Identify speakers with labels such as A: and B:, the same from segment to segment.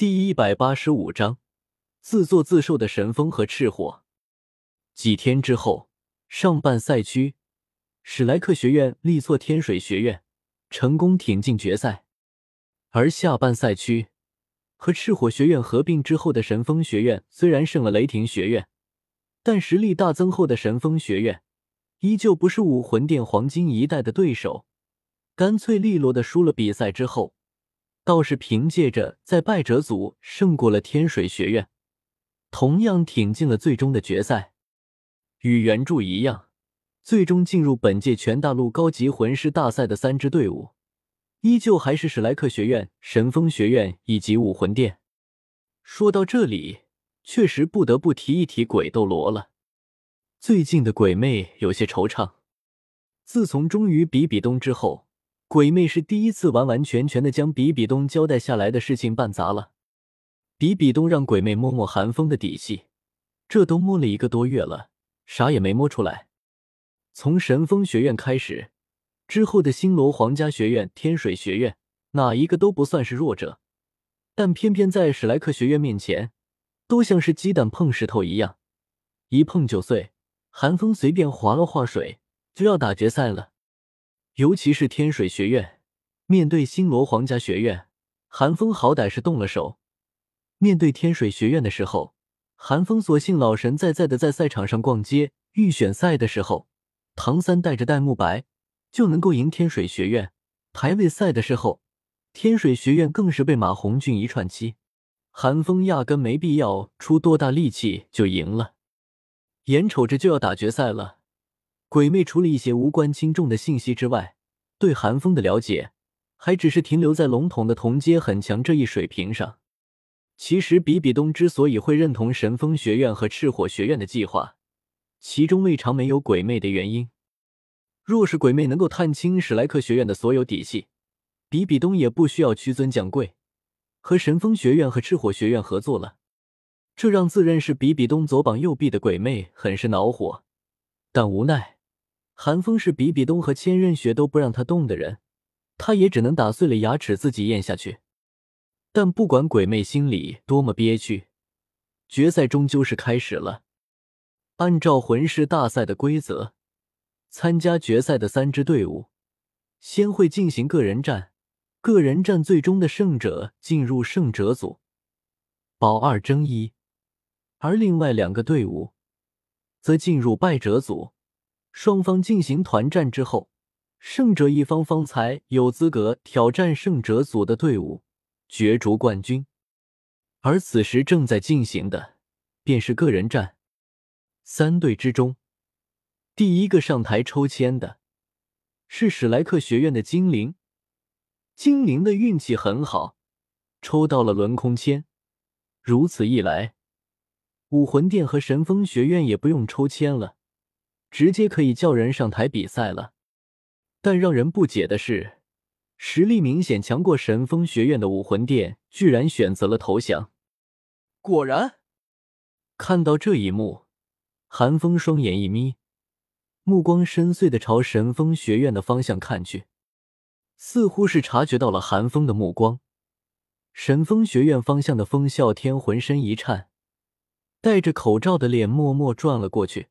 A: 第一百八十五章，自作自受的神风和赤火。几天之后，上半赛区，史莱克学院力挫天水学院，成功挺进决赛；而下半赛区，和赤火学院合并之后的神风学院虽然胜了雷霆学院，但实力大增后的神风学院依旧不是武魂殿黄金一代的对手，干脆利落的输了比赛之后。倒是凭借着在败者组胜过了天水学院，同样挺进了最终的决赛。与原著一样，最终进入本届全大陆高级魂师大赛的三支队伍，依旧还是史莱克学院、神风学院以及武魂殿。说到这里，确实不得不提一提鬼斗罗了。最近的鬼魅有些惆怅，自从终于比比东之后。鬼魅是第一次完完全全的将比比东交代下来的事情办砸了。比比东让鬼魅摸摸寒风的底细，这都摸了一个多月了，啥也没摸出来。从神风学院开始，之后的星罗皇家学院、天水学院，哪一个都不算是弱者，但偏偏在史莱克学院面前，都像是鸡蛋碰石头一样，一碰就碎。寒风随便划了划水，就要打决赛了。尤其是天水学院面对星罗皇家学院，韩风好歹是动了手；面对天水学院的时候，韩风索性老神在在的在赛场上逛街。预选赛的时候，唐三带着戴沐白就能够赢天水学院；排位赛的时候，天水学院更是被马红俊一串七，韩风压根没必要出多大力气就赢了。眼瞅着就要打决赛了。鬼魅除了一些无关轻重的信息之外，对韩风的了解还只是停留在笼统的同阶很强这一水平上。其实比比东之所以会认同神风学院和赤火学院的计划，其中未尝没有鬼魅的原因。若是鬼魅能够探清史莱克学院的所有底细，比比东也不需要屈尊降贵，和神风学院和赤火学院合作了。这让自认是比比东左膀右臂的鬼魅很是恼火，但无奈。韩风是比比东和千仞雪都不让他动的人，他也只能打碎了牙齿自己咽下去。但不管鬼魅心里多么憋屈，决赛终究是开始了。按照魂师大赛的规则，参加决赛的三支队伍先会进行个人战，个人战最终的胜者进入胜者组，保二争一；而另外两个队伍则进入败者组。双方进行团战之后，胜者一方方才有资格挑战胜者组的队伍，角逐冠军。而此时正在进行的便是个人战。三队之中，第一个上台抽签的是史莱克学院的精灵。精灵的运气很好，抽到了轮空签。如此一来，武魂殿和神风学院也不用抽签了。直接可以叫人上台比赛了，但让人不解的是，实力明显强过神风学院的武魂殿居然选择了投降。果然，看到这一幕，韩风双眼一眯，目光深邃的朝神风学院的方向看去，似乎是察觉到了韩风的目光。神风学院方向的风啸天浑身一颤，戴着口罩的脸默默转了过去。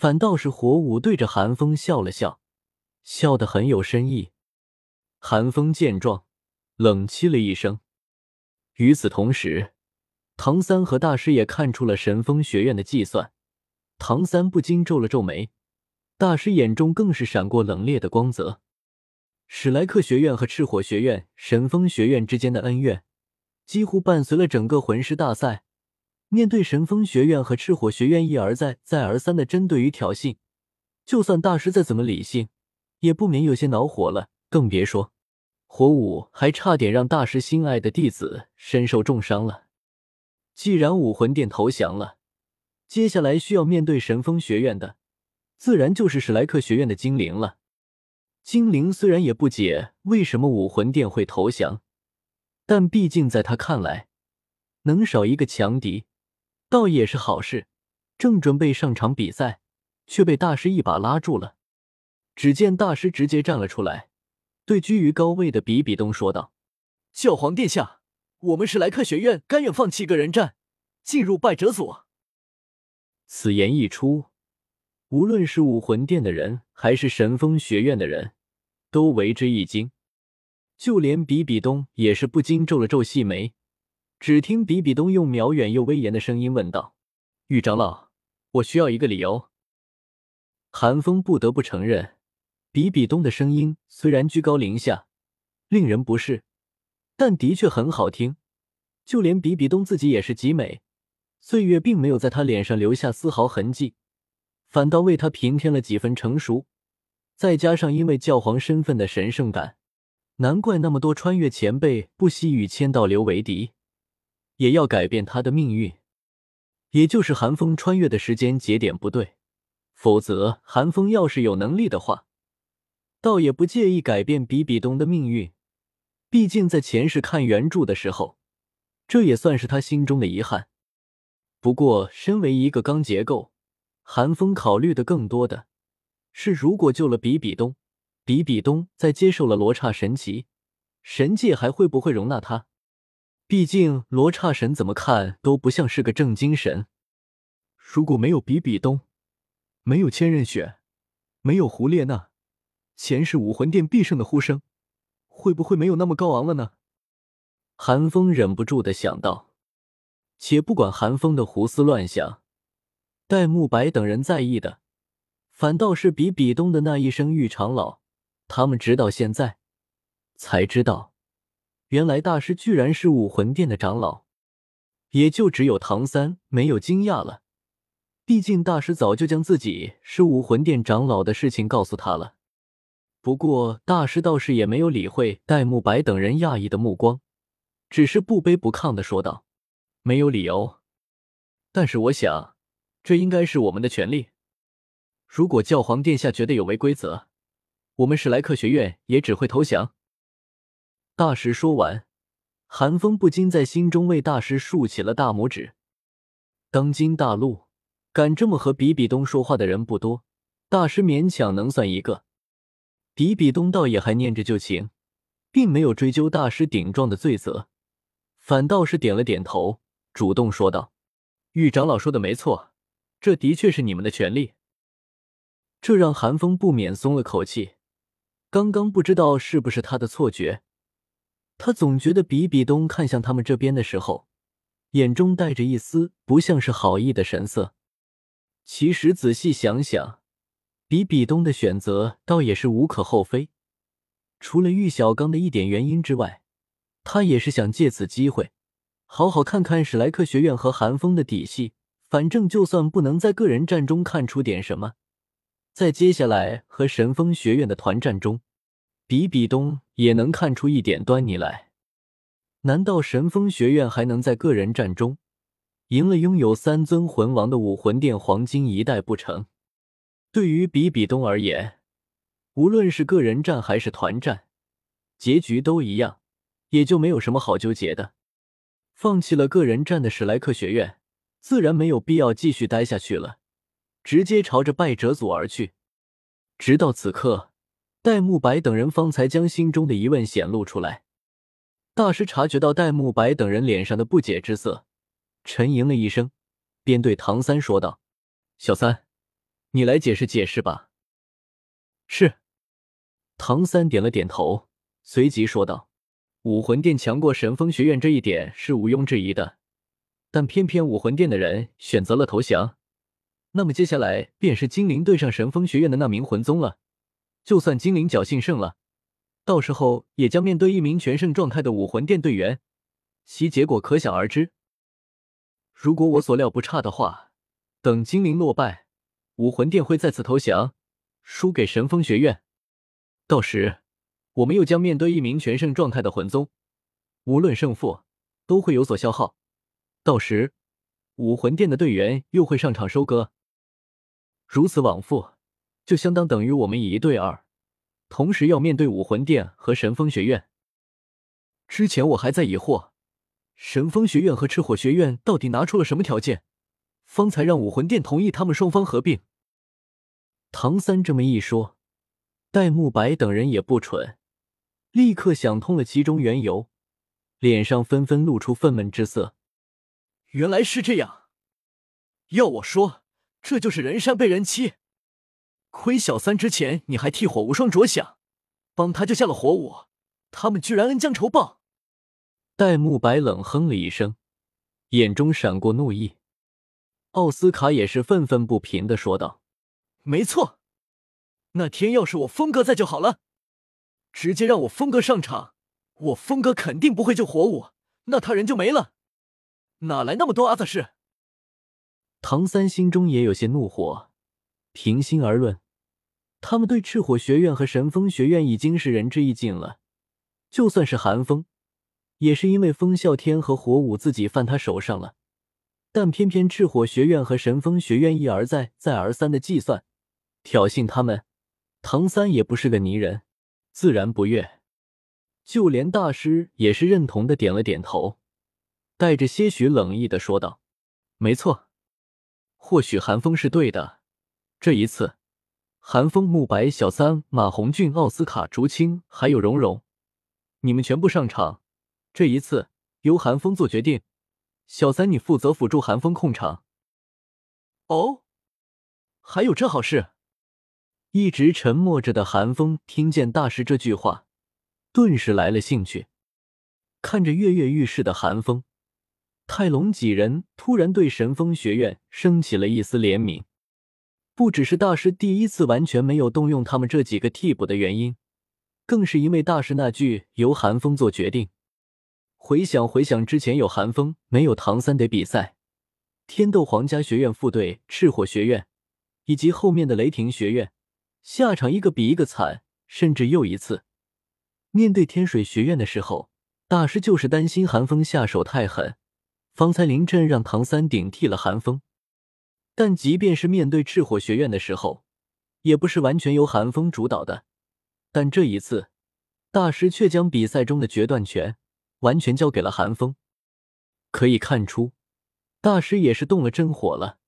A: 反倒是火舞对着寒风笑了笑，笑得很有深意。寒风见状，冷凄了一声。与此同时，唐三和大师也看出了神风学院的计算。唐三不禁皱了皱眉，大师眼中更是闪过冷冽的光泽。史莱克学院和赤火学院、神风学院之间的恩怨，几乎伴随了整个魂师大赛。面对神风学院和赤火学院一而再、再而三的针对与挑衅，就算大师再怎么理性，也不免有些恼火了。更别说火舞还差点让大师心爱的弟子身受重伤了。既然武魂殿投降了，接下来需要面对神风学院的，自然就是史莱克学院的精灵了。精灵虽然也不解为什么武魂殿会投降，但毕竟在他看来，能少一个强敌。倒也是好事，正准备上场比赛，却被大师一把拉住了。只见大师直接站了出来，对居于高位的比比东说道：“
B: 教皇殿下，我们史莱克学院甘愿放弃个人战，进入败者组。
A: 此言一出，无论是武魂殿的人，还是神风学院的人，都为之一惊。就连比比东也是不禁皱了皱细眉。只听比比东用渺远又威严的声音问道：“玉长老，我需要一个理由。”韩风不得不承认，比比东的声音虽然居高临下，令人不适，但的确很好听。就连比比东自己也是极美，岁月并没有在他脸上留下丝毫痕迹，反倒为他平添了几分成熟。再加上因为教皇身份的神圣感。难怪那么多穿越前辈不惜与千道流为敌，也要改变他的命运。也就是寒风穿越的时间节点不对，否则寒风要是有能力的话，倒也不介意改变比比东的命运。毕竟在前世看原著的时候，这也算是他心中的遗憾。不过，身为一个钢结构，寒风考虑的更多的是，如果救了比比东。比比东在接受了罗刹神奇，神界还会不会容纳他？毕竟罗刹神怎么看都不像是个正经神。如果没有比比东，没有千仞雪，没有胡列娜，前世武魂殿必胜的呼声，会不会没有那么高昂了呢？韩风忍不住的想到。且不管韩风的胡思乱想，戴沐白等人在意的，反倒是比比东的那一声玉长老。他们直到现在才知道，原来大师居然是武魂殿的长老，也就只有唐三没有惊讶了。毕竟大师早就将自己是武魂殿长老的事情告诉他了。不过大师倒是也没有理会戴沐白等人讶异的目光，只是不卑不亢的说道：“没有理由，但是我想，这应该是我们的权利。如果教皇殿下觉得有违规则。”我们史莱克学院也只会投降。大师说完，韩风不禁在心中为大师竖起了大拇指。当今大陆敢这么和比比东说话的人不多，大师勉强能算一个。比比东倒也还念着旧情，并没有追究大师顶撞的罪责，反倒是点了点头，主动说道：“玉长老说的没错，这的确是你们的权利。”这让韩风不免松了口气。刚刚不知道是不是他的错觉，他总觉得比比东看向他们这边的时候，眼中带着一丝不像是好意的神色。其实仔细想想，比比东的选择倒也是无可厚非。除了玉小刚的一点原因之外，他也是想借此机会，好好看看史莱克学院和韩风的底细。反正就算不能在个人战中看出点什么。在接下来和神风学院的团战中，比比东也能看出一点端倪来。难道神风学院还能在个人战中赢了拥有三尊魂王的武魂殿黄金一代不成？对于比比东而言，无论是个人战还是团战，结局都一样，也就没有什么好纠结的。放弃了个人战的史莱克学院，自然没有必要继续待下去了。直接朝着败者组而去，直到此刻，戴沐白等人方才将心中的疑问显露出来。大师察觉到戴沐白等人脸上的不解之色，沉吟了一声，便对唐三说道：“小三，你来解释解释吧。”是。唐三点了点头，随即说道：“武魂殿强过神风学院这一点是毋庸置疑的，但偏偏武魂殿的人选择了投降。”那么接下来便是精灵对上神风学院的那名魂宗了。就算精灵侥幸胜了，到时候也将面对一名全胜状态的武魂殿队员，其结果可想而知。如果我所料不差的话，等精灵落败，武魂殿会再次投降，输给神风学院。到时，我们又将面对一名全胜状态的魂宗，无论胜负都会有所消耗。到时，武魂殿的队员又会上场收割。如此往复，就相当等于我们以一对二，同时要面对武魂殿和神风学院。之前我还在疑惑，神风学院和赤火学院到底拿出了什么条件，方才让武魂殿同意他们双方合并。唐三这么一说，戴沐白等人也不蠢，立刻想通了其中缘由。脸上纷纷露出愤懑之色。
B: 原来是这样，要我说，这就是人善被人欺。亏小三之前你还替火无双着想，帮他救下了火舞，他们居然恩将仇报。
A: 戴沐白冷哼了一声，眼中闪过怒意。奥斯卡也是愤愤不平的说道：“
B: 没错，那天要是我峰哥在就好了，直接让我峰哥上场，我峰哥肯定不会救火舞，那他人就没了。哪来那么多阿杂事？”
A: 唐三心中也有些怒火。平心而论，他们对赤火学院和神风学院已经是仁至义尽了，就算是寒风，也是因为风啸天和火舞自己犯他手上了。但偏偏赤火学院和神风学院一而再、再而三的计算、挑衅他们，唐三也不是个泥人，自然不悦。就连大师也是认同的点了点头，带着些许冷意的说道：“没错，或许寒风是对的。这一次，寒风、慕白、小三、马红俊、奥斯卡、竹青还有蓉蓉，你们全部上场。这一次由寒风做决定。”小三，你负责辅助寒风控场。
B: 哦，还有这好事！
A: 一直沉默着的寒风听见大师这句话，顿时来了兴趣。看着跃跃欲试的寒风，泰隆几人突然对神风学院升起了一丝怜悯。不只是大师第一次完全没有动用他们这几个替补的原因，更是因为大师那句“由寒风做决定”。回想回想之前有寒风没有唐三的比赛，天斗皇家学院副队赤火学院，以及后面的雷霆学院，下场一个比一个惨。甚至又一次面对天水学院的时候，大师就是担心寒风下手太狠，方才临阵让唐三顶替了寒风。但即便是面对赤火学院的时候，也不是完全由寒风主导的。但这一次，大师却将比赛中的决断权。完全交给了寒风，可以看出，大师也是动了真火了。